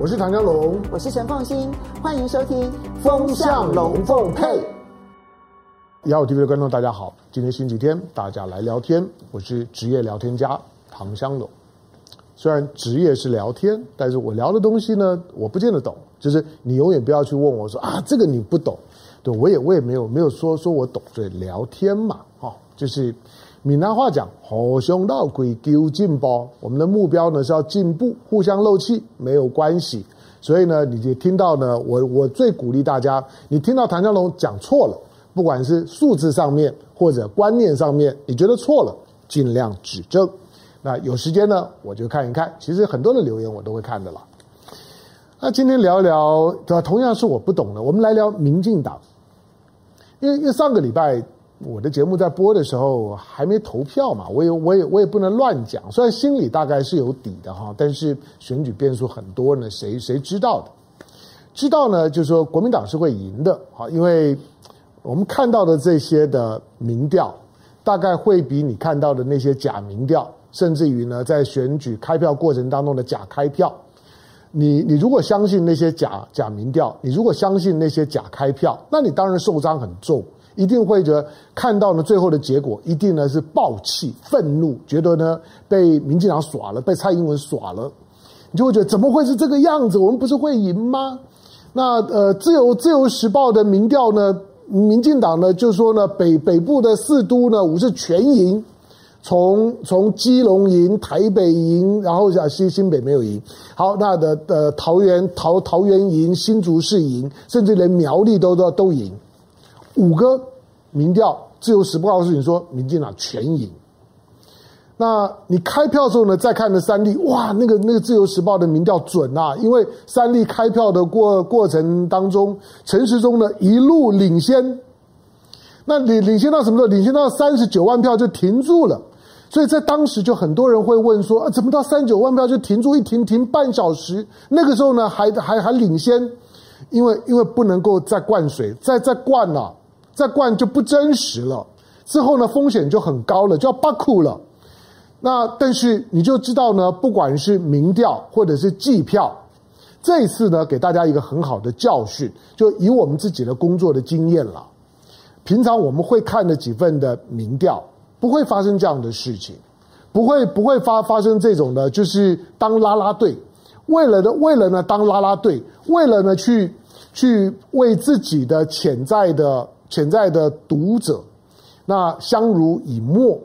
我是唐江龙，我是陈凤新，欢迎收听《风向龙凤配》。一号 TV 的观众大家好，今天星期天，大家来聊天。我是职业聊天家唐香龙。虽然职业是聊天，但是我聊的东西呢，我不见得懂。就是你永远不要去问我说啊，这个你不懂。对，我也我也没有没有说说我懂。所以聊天嘛，哈，就是。闽南话讲“互相闹鬼丢进包”，我们的目标呢是要进步，互相漏气没有关系。所以呢，你就听到呢，我我最鼓励大家，你听到唐湘龙讲错了，不管是数字上面或者观念上面，你觉得错了，尽量指正。那有时间呢，我就看一看。其实很多的留言我都会看的啦。那今天聊一聊，对吧？同样是我不懂的，我们来聊民进党，因为因为上个礼拜。我的节目在播的时候还没投票嘛，我也我也我也不能乱讲，虽然心里大概是有底的哈，但是选举变数很多呢，谁谁知道的？知道呢，就是说国民党是会赢的哈，因为我们看到的这些的民调，大概会比你看到的那些假民调，甚至于呢，在选举开票过程当中的假开票，你你如果相信那些假假民调，你如果相信那些假开票，那你当然受伤很重。一定会觉得看到呢，最后的结果一定呢是暴气、愤怒，觉得呢被民进党耍了，被蔡英文耍了，你就会觉得怎么会是这个样子？我们不是会赢吗？那呃，自由自由时报的民调呢，民进党呢就说呢，北北部的四都呢，五是全赢，从从基隆赢、台北赢，然后新新北没有赢。好，那的呃桃园桃桃园赢，新竹市赢，甚至连苗栗都都都赢。五个民调，自由时报告诉你说，民进党全赢。那你开票的时候呢，再看那三立，哇，那个那个自由时报的民调准啊，因为三立开票的过过程当中，陈时中呢一路领先，那领领先到什么时候？领先到三十九万票就停住了。所以在当时就很多人会问说，啊，怎么到三十九万票就停住？一停停半小时，那个时候呢还还还领先，因为因为不能够再灌水，再再灌了。再灌就不真实了，之后呢风险就很高了，就要爆库了。那但是你就知道呢，不管是民调或者是计票，这一次呢给大家一个很好的教训，就以我们自己的工作的经验了。平常我们会看的几份的民调，不会发生这样的事情，不会不会发发生这种的，就是当啦啦队，为了的为了呢当啦啦队，为了呢去去为自己的潜在的。潜在的读者，那相濡以沫，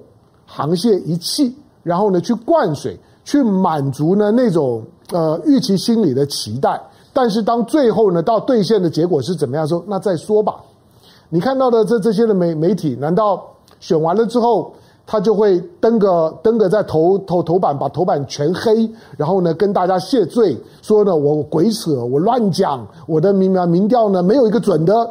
沆瀣一气，然后呢去灌水，去满足呢那种呃预期心理的期待。但是当最后呢到兑现的结果是怎么样说？那再说吧。你看到的这这些的媒媒体，难道选完了之后，他就会登个登个在头头头版，把头版全黑，然后呢跟大家谢罪，说呢我鬼扯，我乱讲，我的民民调呢没有一个准的。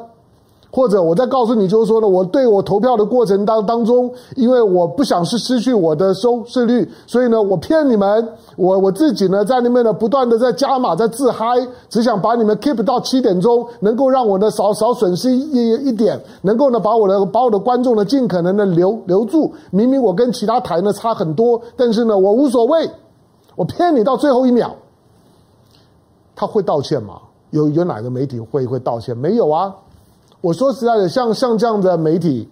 或者我再告诉你，就是说呢，我对我投票的过程当当中，因为我不想是失去我的收视率，所以呢，我骗你们，我我自己呢在那边呢不断的在加码，在自嗨，只想把你们 keep 到七点钟，能够让我呢少少损失一一点，能够呢把我的把我的观众呢尽可能的留留住。明明我跟其他台呢差很多，但是呢我无所谓，我骗你到最后一秒。他会道歉吗？有有哪个媒体会会道歉？没有啊。我说实在的，像像这样的媒体，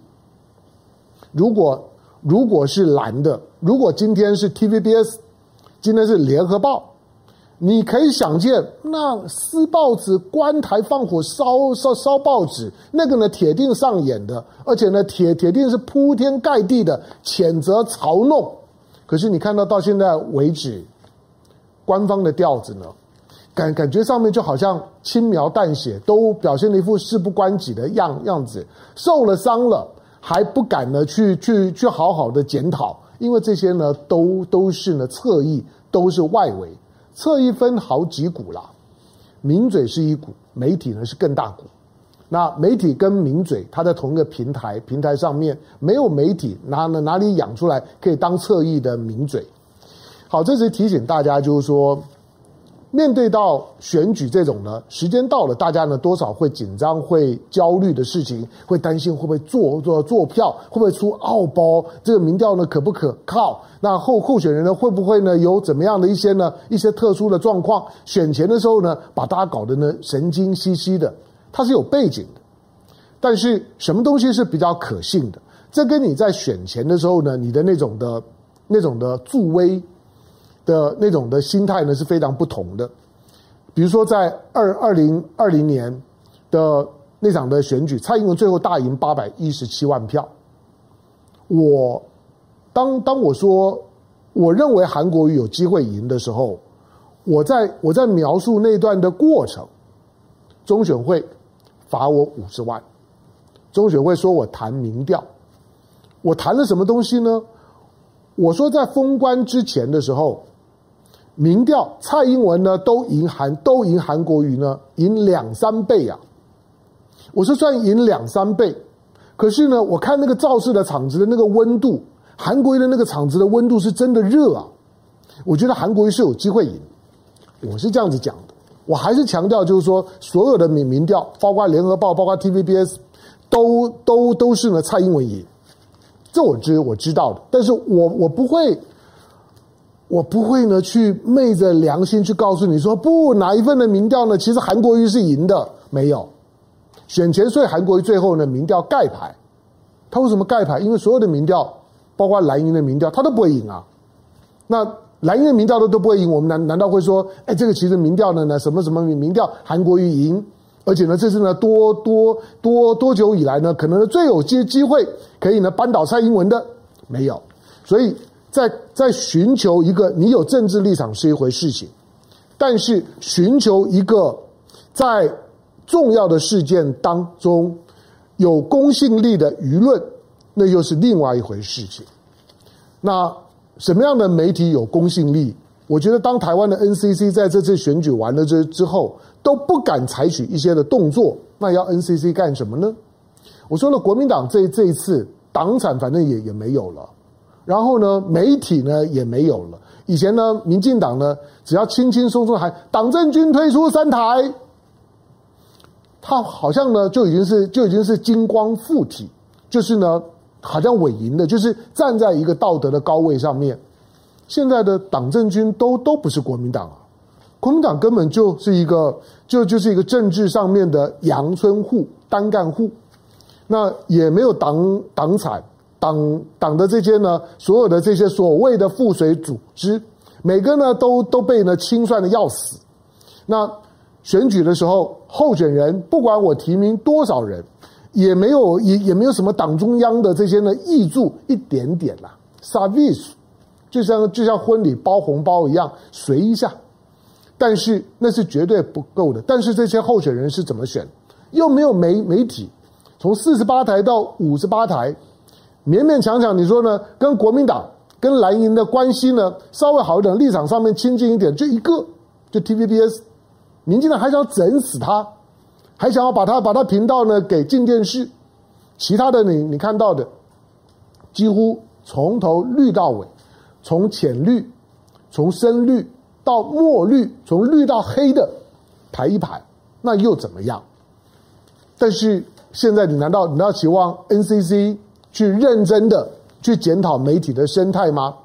如果如果是蓝的，如果今天是 TVBS，今天是联合报，你可以想见，那撕报纸、关台、放火烧烧烧报纸，那个呢铁定上演的，而且呢铁铁定是铺天盖地的谴责嘲弄。可是你看到到现在为止，官方的调子呢？感感觉上面就好像轻描淡写，都表现了一副事不关己的样样子，受了伤了还不敢呢去去去好好的检讨，因为这些呢都都是呢侧翼，都是外围，侧翼分好几股啦，名嘴是一股，媒体呢是更大股，那媒体跟名嘴，他在同一个平台平台上面，没有媒体哪哪哪里养出来可以当侧翼的名嘴？好，这是提醒大家，就是说。面对到选举这种呢，时间到了，大家呢多少会紧张、会焦虑的事情，会担心会不会做做做票，会不会出奥包？这个民调呢可不可靠？那候候选人呢会不会呢有怎么样的一些呢一些特殊的状况？选前的时候呢，把大家搞得呢神经兮兮的，它是有背景的。但是什么东西是比较可信的？这跟你在选前的时候呢，你的那种的、那种的助威。的那种的心态呢是非常不同的，比如说在二二零二零年的那场的选举，蔡英文最后大赢八百一十七万票。我当当我说我认为韩国瑜有机会赢的时候，我在我在描述那段的过程，中选会罚我五十万，中选会说我谈民调，我谈了什么东西呢？我说在封关之前的时候。民调蔡英文呢都赢韩都赢韩国瑜呢赢两三倍啊！我是算赢两三倍，可是呢，我看那个造势的场子的那个温度，韩国瑜的那个场子的温度是真的热啊！我觉得韩国瑜是有机会赢，我是这样子讲的。我还是强调，就是说所有的民民调，包括联合报，包括 TVBS，都都都是呢蔡英文赢，这我知我知道的，但是我我不会。我不会呢，去昧着良心去告诉你说，不，哪一份的民调呢？其实韩国瑜是赢的，没有选前，所以韩国瑜最后呢，民调盖牌。他为什么盖牌？因为所有的民调，包括蓝营的民调，他都不会赢啊。那蓝营的民调都都不会赢，我们难难道会说，哎，这个其实民调呢，呢什么什么民调，韩国瑜赢，而且呢，这是呢多多多多久以来呢，可能最有机机会可以呢扳倒蔡英文的，没有，所以。在在寻求一个你有政治立场是一回事情，但是寻求一个在重要的事件当中有公信力的舆论，那又是另外一回事情。那什么样的媒体有公信力？我觉得当台湾的 NCC 在这次选举完了之之后都不敢采取一些的动作，那要 NCC 干什么呢？我说了，国民党这这一次党产反正也也没有了。然后呢，媒体呢也没有了。以前呢，民进党呢，只要轻轻松松还党政军推出三台，他好像呢就已经是就已经是金光附体，就是呢好像稳赢的，就是站在一个道德的高位上面。现在的党政军都都不是国民党啊，国民党根本就是一个就就是一个政治上面的阳春户、单干户，那也没有党党产。党党的这些呢，所有的这些所谓的附随组织，每个呢都都被呢清算的要死。那选举的时候，候选人不管我提名多少人，也没有也也没有什么党中央的这些呢挹注一点点啦，service，就像就像婚礼包红包一样随一下，但是那是绝对不够的。但是这些候选人是怎么选？又没有媒媒体，从四十八台到五十八台。勉勉强强，你说呢？跟国民党、跟蓝营的关系呢，稍微好一点，立场上面亲近一点，就一个，就 TVBS，民进党还想整死他，还想要把他把他频道呢给进电视，其他的你你看到的，几乎从头绿到尾，从浅绿，从深绿到墨绿，从绿到黑的排一排，那又怎么样？但是现在你难道你要期望 NCC？去认真的去检讨媒体的生态吗？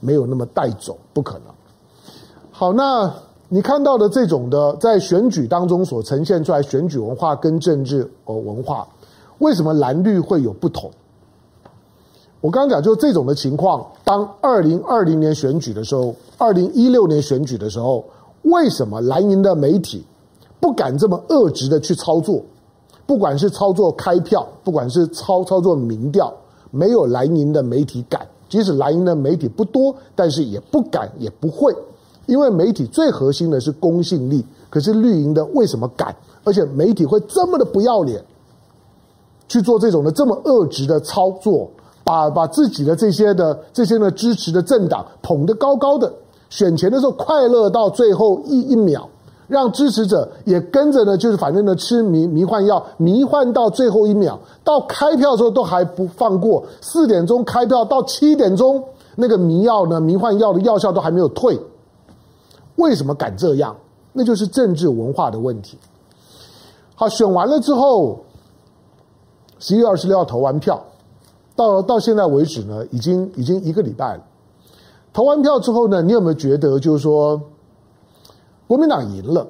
没有那么带走，不可能。好，那你看到的这种的在选举当中所呈现出来选举文化跟政治呃文化，为什么蓝绿会有不同？我刚刚讲，就这种的情况，当二零二零年选举的时候，二零一六年选举的时候，为什么蓝营的媒体不敢这么恶质的去操作？不管是操作开票，不管是操操作民调，没有蓝营的媒体敢。即使蓝营的媒体不多，但是也不敢，也不会，因为媒体最核心的是公信力。可是绿营的为什么敢？而且媒体会这么的不要脸，去做这种的这么恶质的操作，把把自己的这些的这些呢支持的政党捧得高高的，选前的时候快乐到最后一一秒。让支持者也跟着呢，就是反正呢吃迷迷幻药，迷幻到最后一秒，到开票的时候都还不放过。四点钟开票到七点钟，那个迷药呢，迷幻药的药效都还没有退。为什么敢这样？那就是政治文化的问题。好，选完了之后，十一月二十六号投完票，到到现在为止呢，已经已经一个礼拜了。投完票之后呢，你有没有觉得就是说，国民党赢了，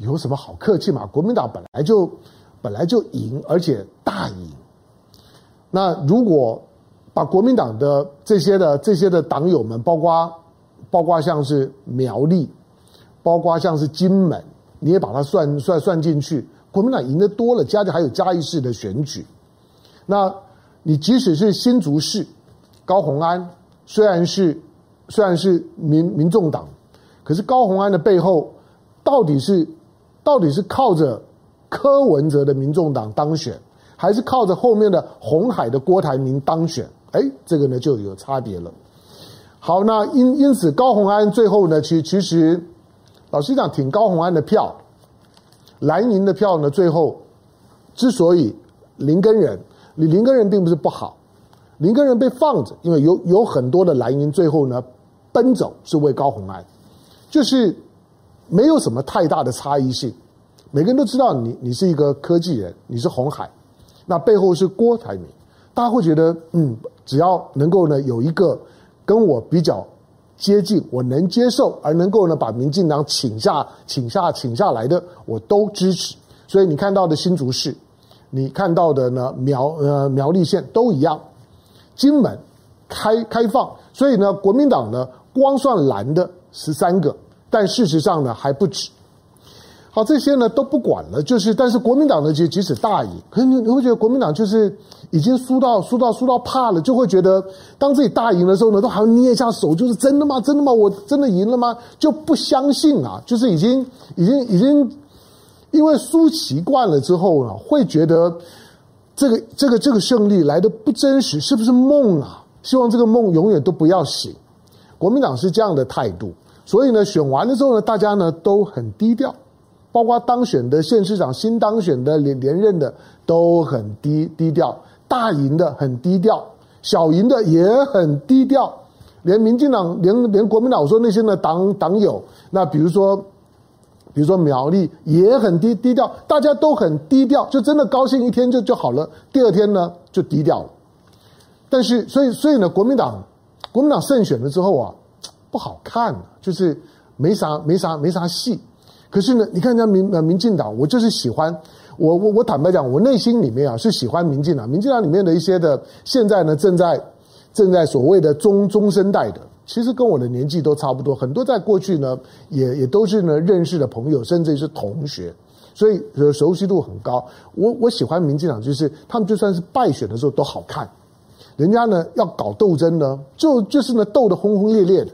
有什么好客气嘛？国民党本来就本来就赢，而且大赢。那如果把国民党的这些的这些的党友们，包括包括像是苗栗，包括像是金门，你也把它算算算进去，国民党赢得多了，加上还有嘉义市的选举，那你即使是新竹市高虹安，虽然是虽然是民民众党，可是高虹安的背后到底是到底是靠着柯文哲的民众党当选，还是靠着后面的红海的郭台铭当选？哎，这个呢就有差别了。好，那因因此高虹安最后呢，其其实老实讲，挺高虹安的票，蓝营的票呢，最后之所以林根仁，林林耕仁并不是不好，林根仁被放着，因为有有很多的蓝营最后呢奔走是为高虹安，就是没有什么太大的差异性，每个人都知道你你是一个科技人，你是红海，那背后是郭台铭。大家会觉得，嗯，只要能够呢有一个跟我比较接近，我能接受，而能够呢把民进党请下、请下、请下来的，我都支持。所以你看到的新竹市，你看到的呢苗呃苗栗县都一样，金门开开放，所以呢国民党呢光算蓝的十三个，但事实上呢还不止。好，这些呢都不管了，就是但是国民党呢，就即使大赢，可是你会觉得国民党就是已经输到输到输到怕了，就会觉得当自己大赢的时候呢，都还要捏一下手，就是真的吗？真的吗？我真的赢了吗？就不相信啊，就是已经已经已经因为输习惯了之后呢，会觉得这个这个这个胜利来的不真实，是不是梦啊？希望这个梦永远都不要醒。国民党是这样的态度，所以呢，选完了之后呢，大家呢都很低调。包括当选的县市长、新当选的连连任的都很低低调，大赢的很低调，小赢的也很低调，连民进党、连连国民党，说那些呢党党友，那比如说，比如说苗栗也很低低调，大家都很低调，就真的高兴一天就就好了，第二天呢就低调了。但是，所以所以呢，国民党国民党胜选了之后啊，不好看，就是没啥没啥没啥戏。可是呢，你看人家民呃民进党，我就是喜欢我我我坦白讲，我内心里面啊是喜欢民进党。民进党里面的一些的现在呢正在正在所谓的中中生代的，其实跟我的年纪都差不多，很多在过去呢也也都是呢认识的朋友，甚至是同学，所以熟悉度很高。我我喜欢民进党，就是他们就算是败选的时候都好看，人家呢要搞斗争呢，就就是呢斗得轰轰烈烈的。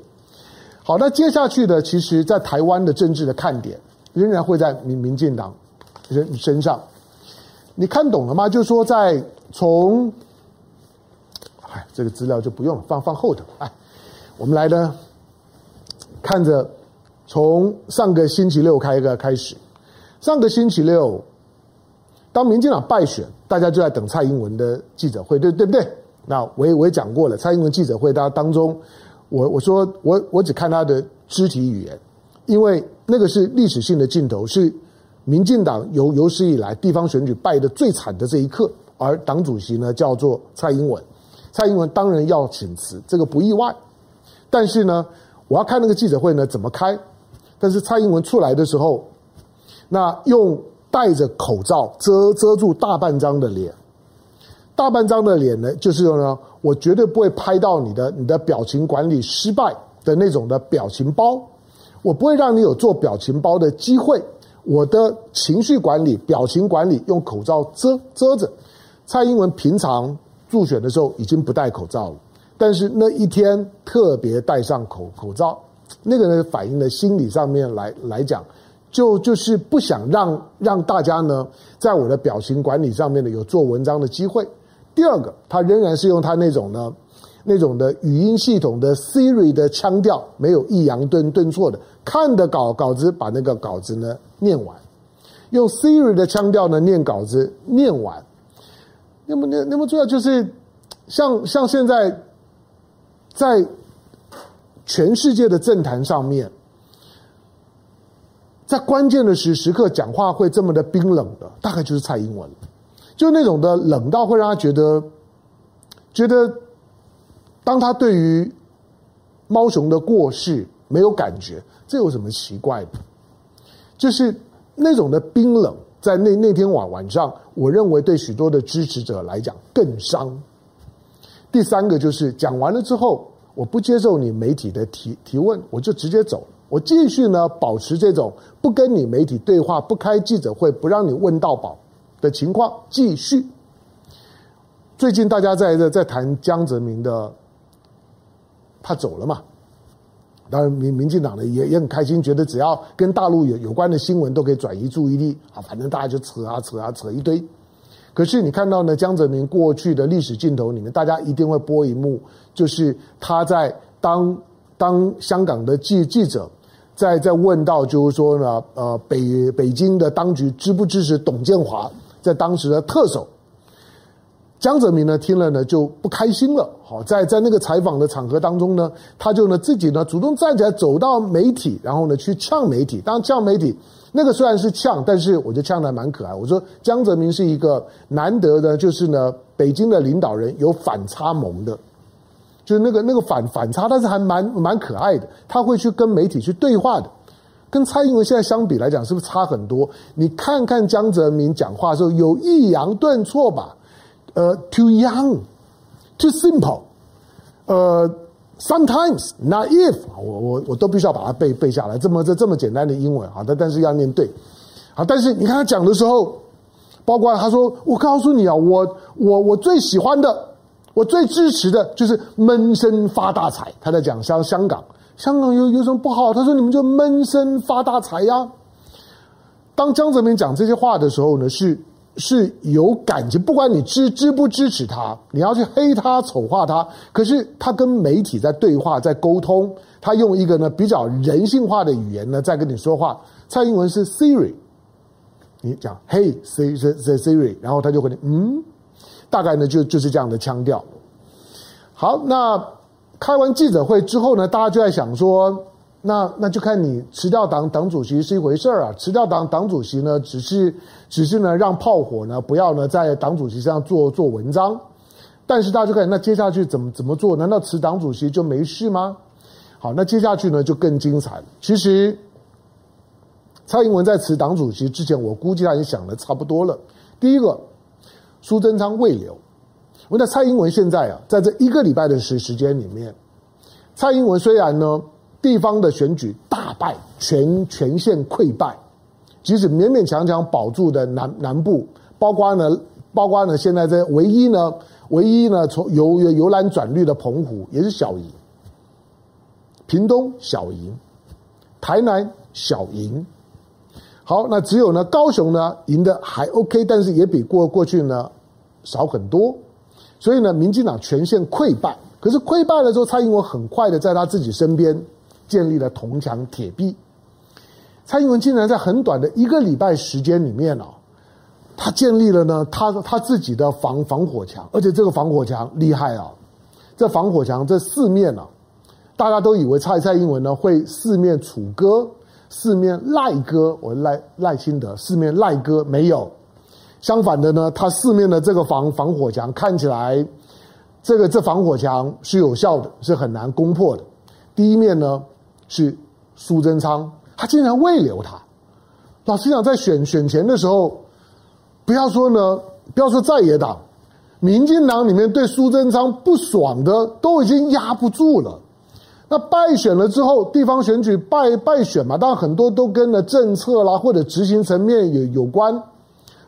好，那接下去的，其实在台湾的政治的看点。仍然会在民民进党人身上，你看懂了吗？就是说，在从，哎，这个资料就不用了，放放后头。哎，我们来呢，看着从上个星期六开个开始，上个星期六，当民进党败选，大家就在等蔡英文的记者会，对对不对？那我也我也讲过了，蔡英文记者会，大家当中，我我说我我只看他的肢体语言。因为那个是历史性的镜头，是民进党有有史以来地方选举败得最惨的这一刻，而党主席呢叫做蔡英文，蔡英文当然要请辞，这个不意外。但是呢，我要看那个记者会呢怎么开。但是蔡英文出来的时候，那用戴着口罩遮遮住大半张的脸，大半张的脸呢，就是说呢，我绝对不会拍到你的你的表情管理失败的那种的表情包。我不会让你有做表情包的机会。我的情绪管理、表情管理用口罩遮遮着。蔡英文平常助选的时候已经不戴口罩了，但是那一天特别戴上口口罩，那个呢反映了心理上面来来讲，就就是不想让让大家呢在我的表情管理上面呢有做文章的机会。第二个，他仍然是用他那种呢。那种的语音系统的 Siri 的腔调没有抑扬顿顿挫的，看的稿稿子把那个稿子呢念完，用 Siri 的腔调呢念稿子念完，那么那那么主要就是像像现在在全世界的政坛上面，在关键的时时刻讲话会这么的冰冷的，大概就是蔡英文，就那种的冷到会让他觉得，觉得当他对于猫熊的过世没有感觉，这有什么奇怪的？就是那种的冰冷，在那那天晚晚上，我认为对许多的支持者来讲更伤。第三个就是讲完了之后，我不接受你媒体的提提问，我就直接走。我继续呢，保持这种不跟你媒体对话、不开记者会、不让你问到饱的情况继续。最近大家在在在谈江泽民的，他走了嘛？当然民民进党呢也也很开心，觉得只要跟大陆有有关的新闻都可以转移注意力啊，反正大家就扯啊扯啊扯一堆。可是你看到呢，江泽民过去的历史镜头里面，大家一定会播一幕，就是他在当当香港的记记者在在问到，就是说呢，呃，北北京的当局支不支持董建华在当时的特首？江泽民呢听了呢就不开心了。好，在在那个采访的场合当中呢，他就呢自己呢主动站起来走到媒体，然后呢去呛媒体。当然呛媒体。那个虽然是呛，但是我觉得呛的还蛮可爱。我说江泽民是一个难得的，就是呢，北京的领导人有反差萌的，就是那个那个反反差，但是还蛮蛮可爱的。他会去跟媒体去对话的，跟蔡英文现在相比来讲，是不是差很多？你看看江泽民讲话的时候有抑扬顿挫吧？呃，too young，too simple，呃。Sometimes, not if，我我我都必须要把它背背下来。这么这这么简单的英文，好的，但是要念对。好，但是你看他讲的时候，包括他说：“我告诉你啊，我我我最喜欢的，我最支持的就是闷声发大财。”他在讲香香港，香港有有什么不好？他说：“你们就闷声发大财呀。”当江泽民讲这些话的时候呢，是。是有感情，不管你支支不支持他，你要去黑他、丑化他，可是他跟媒体在对话、在沟通，他用一个呢比较人性化的语言呢在跟你说话。蔡英文是 Siri，你讲 Hey Siri，然后他就会嗯，大概呢就就是这样的腔调。好，那开完记者会之后呢，大家就在想说。那那就看你辞掉党党主席是一回事儿啊，辞掉党党主席呢，只是只是呢让炮火呢不要呢在党主席身上做做文章，但是大家就看那接下去怎么怎么做？难道辞党主席就没事吗？好，那接下去呢就更精彩。其实蔡英文在辞党主席之前，我估计他已经想的差不多了。第一个，苏贞昌未留，我那蔡英文现在啊，在这一个礼拜的时时间里面，蔡英文虽然呢。地方的选举大败，全全线溃败，即使勉勉强强保住的南南部，包括呢，包括呢，现在这唯一呢，唯一呢，从由由蓝转绿的澎湖也是小赢，屏东小赢，台南小赢，好，那只有呢高雄呢赢得还 OK，但是也比过过去呢少很多，所以呢，民进党全线溃败。可是溃败了之后，蔡英文很快的在他自己身边。建立了铜墙铁壁，蔡英文竟然在很短的一个礼拜时间里面哦，他建立了呢，他他自己的防防火墙，而且这个防火墙厉害啊！这防火墙这四面呢，大家都以为蔡蔡英文呢会四面楚歌，四面赖歌，我赖赖清德四面赖歌没有，相反的呢，他四面的这个防防火墙看起来，这个这防火墙是有效的，是很难攻破的。第一面呢。是苏贞昌，他竟然未留他。老实讲，在选选前的时候，不要说呢，不要说在野党，民进党里面对苏贞昌不爽的都已经压不住了。那败选了之后，地方选举败败选嘛，当然很多都跟了政策啦或者执行层面有有关。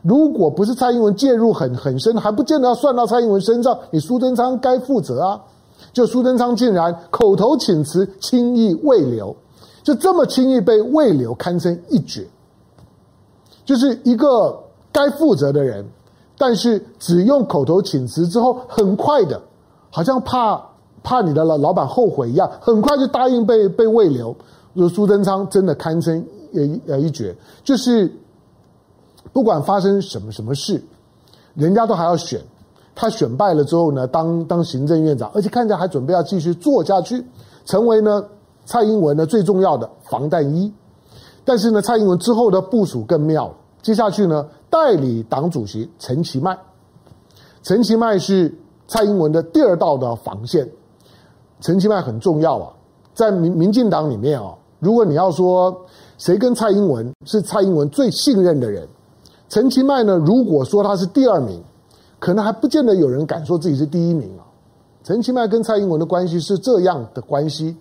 如果不是蔡英文介入很很深，还不见得要算到蔡英文身上。你苏贞昌该负责啊。就苏贞昌竟然口头请辞，轻易未留，就这么轻易被未留，堪称一绝。就是一个该负责的人，但是只用口头请辞之后，很快的，好像怕怕你的老老板后悔一样，很快就答应被被未留。苏贞昌真的堪称一呃一绝，就是不管发生什么什么事，人家都还要选。他选败了之后呢，当当行政院长，而且看起来还准备要继续做下去，成为呢蔡英文呢最重要的防弹衣。但是呢，蔡英文之后的部署更妙。接下去呢，代理党主席陈其迈，陈其迈是蔡英文的第二道的防线。陈其迈很重要啊，在民民进党里面啊，如果你要说谁跟蔡英文是蔡英文最信任的人，陈其迈呢，如果说他是第二名，可能还不见得有人敢说自己是第一名啊。陈其迈跟蔡英文的关系是这样的关系，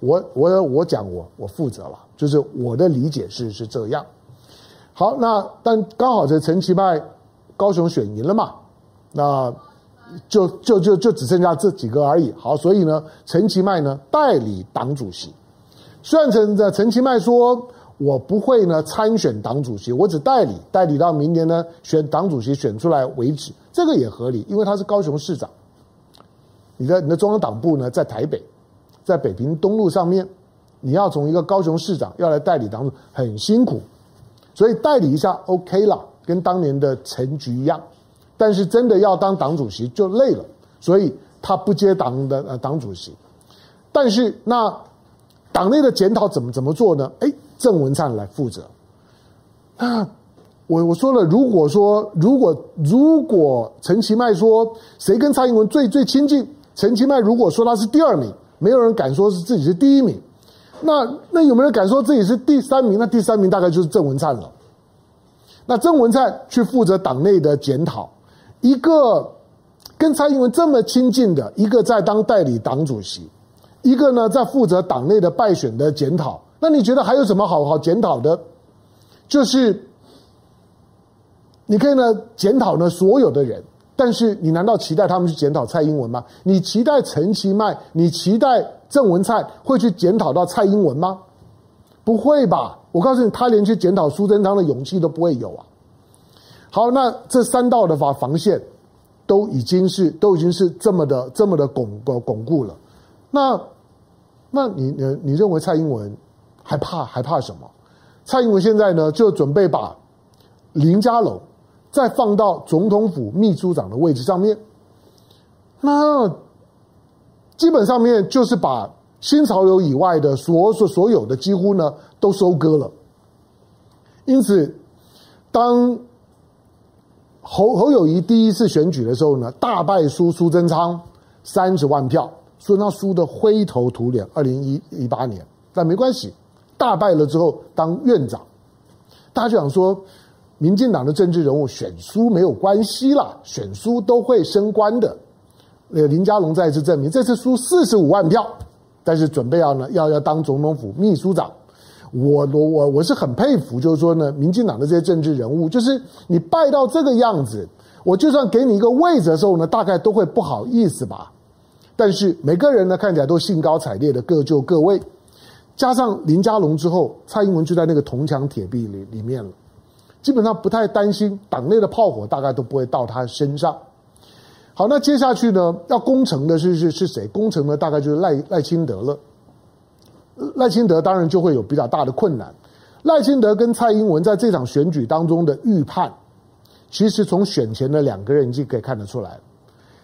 我我我讲我我负责了，就是我的理解是是这样。好，那但刚好这陈其迈高雄选赢了嘛，那就就就就只剩下这几个而已。好，所以呢，陈其迈呢代理党主席，虽然陈陈其迈说我不会呢参选党主席，我只代理，代理到明年呢选党主席选出来为止，这个也合理，因为他是高雄市长。你的你的中央党部呢在台北，在北平东路上面，你要从一个高雄市长要来代理党主，很辛苦。所以代理一下 OK 了，跟当年的陈局一样，但是真的要当党主席就累了，所以他不接党的呃党主席。但是那党内的检讨怎么怎么做呢？哎，郑文灿来负责。那我我说了，如果说如果如果陈其迈说谁跟蔡英文最最亲近，陈其迈如果说他是第二名，没有人敢说是自己是第一名。那那有没有人敢说自己是第三名？那第三名大概就是郑文灿了。那郑文灿去负责党内的检讨，一个跟蔡英文这么亲近的，一个在当代理党主席，一个呢在负责党内的败选的检讨。那你觉得还有什么好好检讨的？就是你可以呢检讨呢所有的人，但是你难道期待他们去检讨蔡英文吗？你期待陈其迈？你期待？郑文灿会去检讨到蔡英文吗？不会吧！我告诉你，他连去检讨苏贞昌的勇气都不会有啊。好，那这三道的法防线都已经是都已经是这么的这么的巩巩巩固了。那那你你你认为蔡英文还怕还怕什么？蔡英文现在呢就准备把林佳龙再放到总统府秘书长的位置上面。那。基本上面就是把新潮流以外的所所所有的几乎呢都收割了。因此，当侯侯友谊第一次选举的时候呢，大败输苏贞昌三十万票，苏贞昌输的灰头土脸。二零一一八年，但没关系，大败了之后当院长，大家就想说，民进党的政治人物选输没有关系啦，选输都会升官的。那个林佳龙再次证明，这次输四十五万票，但是准备要呢，要要当总统府秘书长。我我我我是很佩服，就是说呢，民进党的这些政治人物，就是你败到这个样子，我就算给你一个位置的时候呢，大概都会不好意思吧。但是每个人呢，看起来都兴高采烈的各就各位。加上林佳龙之后，蔡英文就在那个铜墙铁壁里里面了，基本上不太担心党内的炮火，大概都不会到他身上。好，那接下去呢？要攻城的是是是谁？攻城的？大概就是赖赖清德了。赖清德当然就会有比较大的困难。赖清德跟蔡英文在这场选举当中的预判，其实从选前的两个人已经可以看得出来。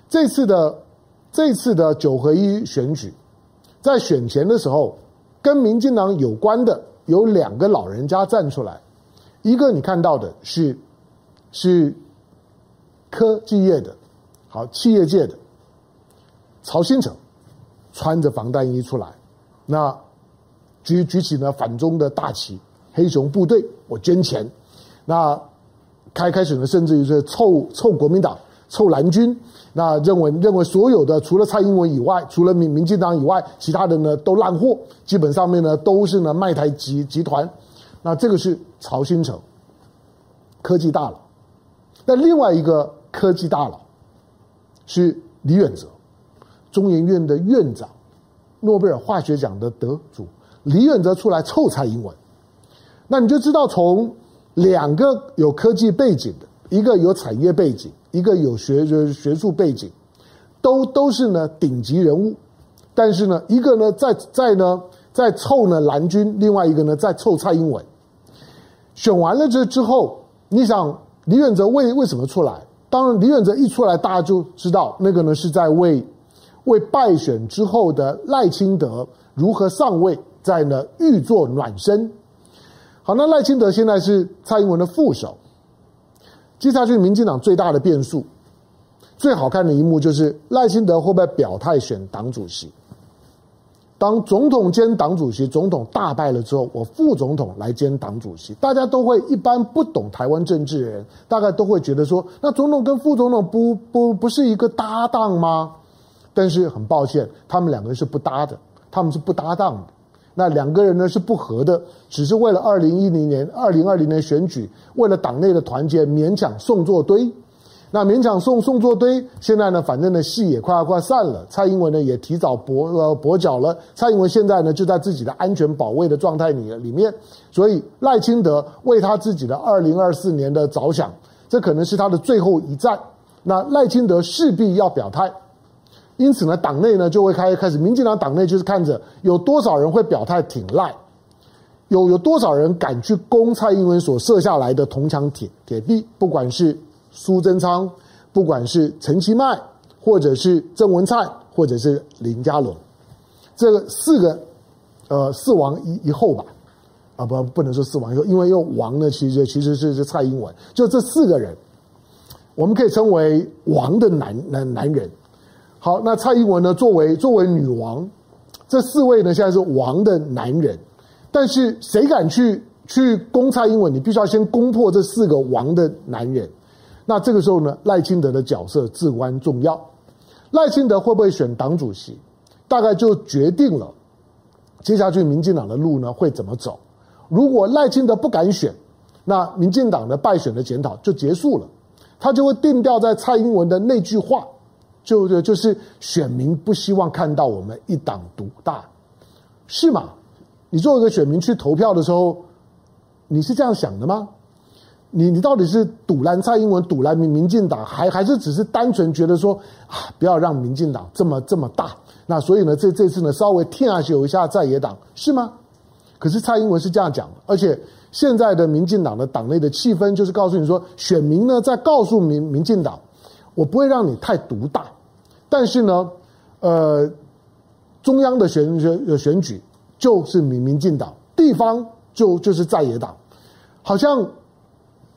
这次的这次的九合一选举，在选前的时候，跟民进党有关的有两个老人家站出来，一个你看到的是是科技业的。好，企业界的曹新成穿着防弹衣出来，那举举起呢反中的大旗，黑熊部队，我捐钱。那开开始呢，甚至于是臭臭国民党、臭蓝军，那认为认为所有的除了蔡英文以外，除了民民进党以外，其他的呢都烂货，基本上面呢都是呢卖台集集团。那这个是曹新成，科技大佬。那另外一个科技大佬。是李远哲，中研院的院长，诺贝尔化学奖的得主。李远哲出来臭蔡英文，那你就知道，从两个有科技背景的，一个有产业背景，一个有学学术背景，都都是呢顶级人物。但是呢，一个呢在在呢在凑呢蓝军，另外一个呢在凑蔡英文。选完了这之后，你想李远哲为为什么出来？当然，李远哲一出来，大家就知道那个呢是在为为败选之后的赖清德如何上位，在呢预做暖身。好，那赖清德现在是蔡英文的副手，接下去民进党最大的变数，最好看的一幕就是赖清德会不会表态选党主席？当总统兼党主席，总统大败了之后，我副总统来兼党主席，大家都会一般不懂台湾政治的人，大概都会觉得说，那总统跟副总统不不不是一个搭档吗？但是很抱歉，他们两个人是不搭的，他们是不搭档的。那两个人呢是不和的，只是为了二零一零年、二零二零年选举，为了党内的团结，勉强送作堆。那勉强送送作堆，现在呢，反正呢戏也快要快散了。蔡英文呢也提早跛呃跛脚了。蔡英文现在呢就在自己的安全保卫的状态里里面，所以赖清德为他自己的二零二四年的着想，这可能是他的最后一战。那赖清德势必要表态，因此呢，党内呢就会开开始，民进党党内就是看着有多少人会表态挺赖，有有多少人敢去攻蔡英文所设下来的铜墙铁铁壁，不管是。苏贞昌，不管是陈其迈，或者是郑文灿，或者是林佳龙，这个四个，呃，四王一一后吧，啊不，不能说四王一后，因为又王呢，其实其实是是蔡英文，就这四个人，我们可以称为王的男男男人。好，那蔡英文呢，作为作为女王，这四位呢现在是王的男人，但是谁敢去去攻蔡英文？你必须要先攻破这四个王的男人。那这个时候呢，赖清德的角色至关重要。赖清德会不会选党主席，大概就决定了接下去民进党的路呢会怎么走。如果赖清德不敢选，那民进党的败选的检讨就结束了，他就会定调在蔡英文的那句话，就就就是选民不希望看到我们一党独大，是吗？你作为一个选民去投票的时候，你是这样想的吗？你你到底是堵拦蔡英文，堵拦民民进党，还还是只是单纯觉得说啊，不要让民进党这么这么大？那所以呢，这这次呢，稍微听下去一下在野党是吗？可是蔡英文是这样讲，而且现在的民进党的党内的气氛就是告诉你说，选民呢在告诉民民进党，我不会让你太独大，但是呢，呃，中央的选选选举就是民民进党，地方就就是在野党，好像。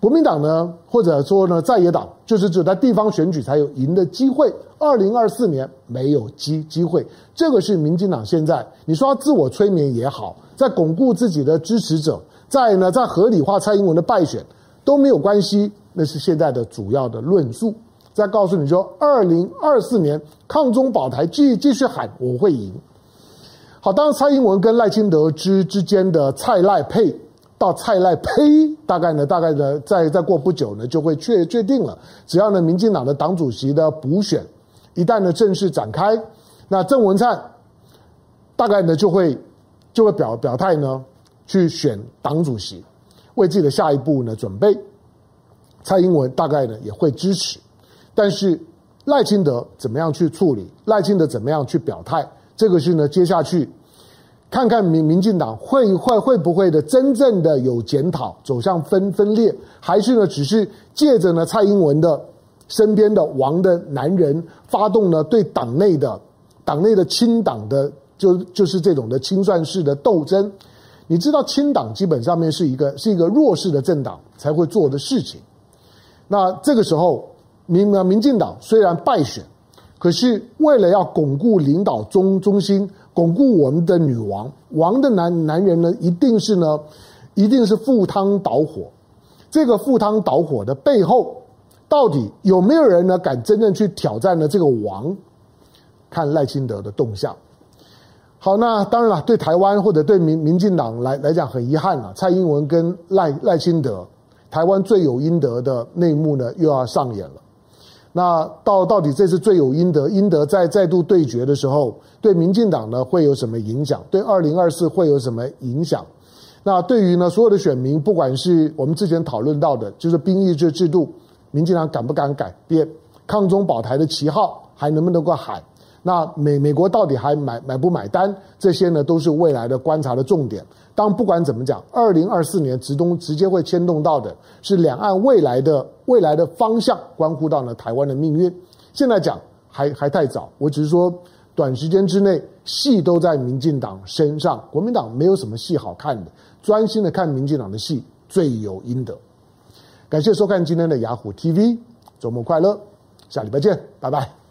国民党呢，或者说呢，在野党就是只在地方选举才有赢的机会。二零二四年没有机机会，这个是民进党现在你说他自我催眠也好，在巩固自己的支持者，在呢在合理化蔡英文的败选都没有关系，那是现在的主要的论述。再告诉你说，二零二四年抗中保台，继继续喊我会赢。好，当然蔡英文跟赖清德之之间的蔡赖配。到蔡赖呸，大概呢，大概呢，再再过不久呢，就会确确定了。只要呢，民进党的党主席的补选一旦呢正式展开，那郑文灿大概呢就会就会表表态呢，去选党主席，为自己的下一步呢准备。蔡英文大概呢也会支持，但是赖清德怎么样去处理？赖清德怎么样去表态？这个是呢接下去。看看民民进党会会会不会的真正的有检讨，走向分分裂，还是呢只是借着呢蔡英文的身边的王的男人发动呢对党内的党内的清党的就就是这种的清算式的斗争？你知道清党基本上面是一个是一个弱势的政党才会做的事情。那这个时候民民进党虽然败选，可是为了要巩固领导中中心。巩固我们的女王，王的男男人呢，一定是呢，一定是赴汤蹈火。这个赴汤蹈火的背后，到底有没有人呢敢真正去挑战呢这个王？看赖清德的动向。好，那当然了，对台湾或者对民民进党来来讲，很遗憾了，蔡英文跟赖赖清德，台湾罪有应得的内幕呢又要上演了。那到到底这次罪有应得，应得再再度对决的时候，对民进党呢会有什么影响？对二零二四会有什么影响？那对于呢所有的选民，不管是我们之前讨论到的，就是兵役制制度，民进党敢不敢改变？抗中保台的旗号还能不能够喊？那美美国到底还买买不买单？这些呢都是未来的观察的重点。当不管怎么讲，二零二四年直东直接会牵动到的是两岸未来的未来的方向，关乎到呢台湾的命运。现在讲还还太早，我只是说短时间之内戏都在民进党身上，国民党没有什么戏好看的，专心的看民进党的戏罪有应得。感谢收看今天的雅虎 TV，周末快乐，下礼拜见，拜拜。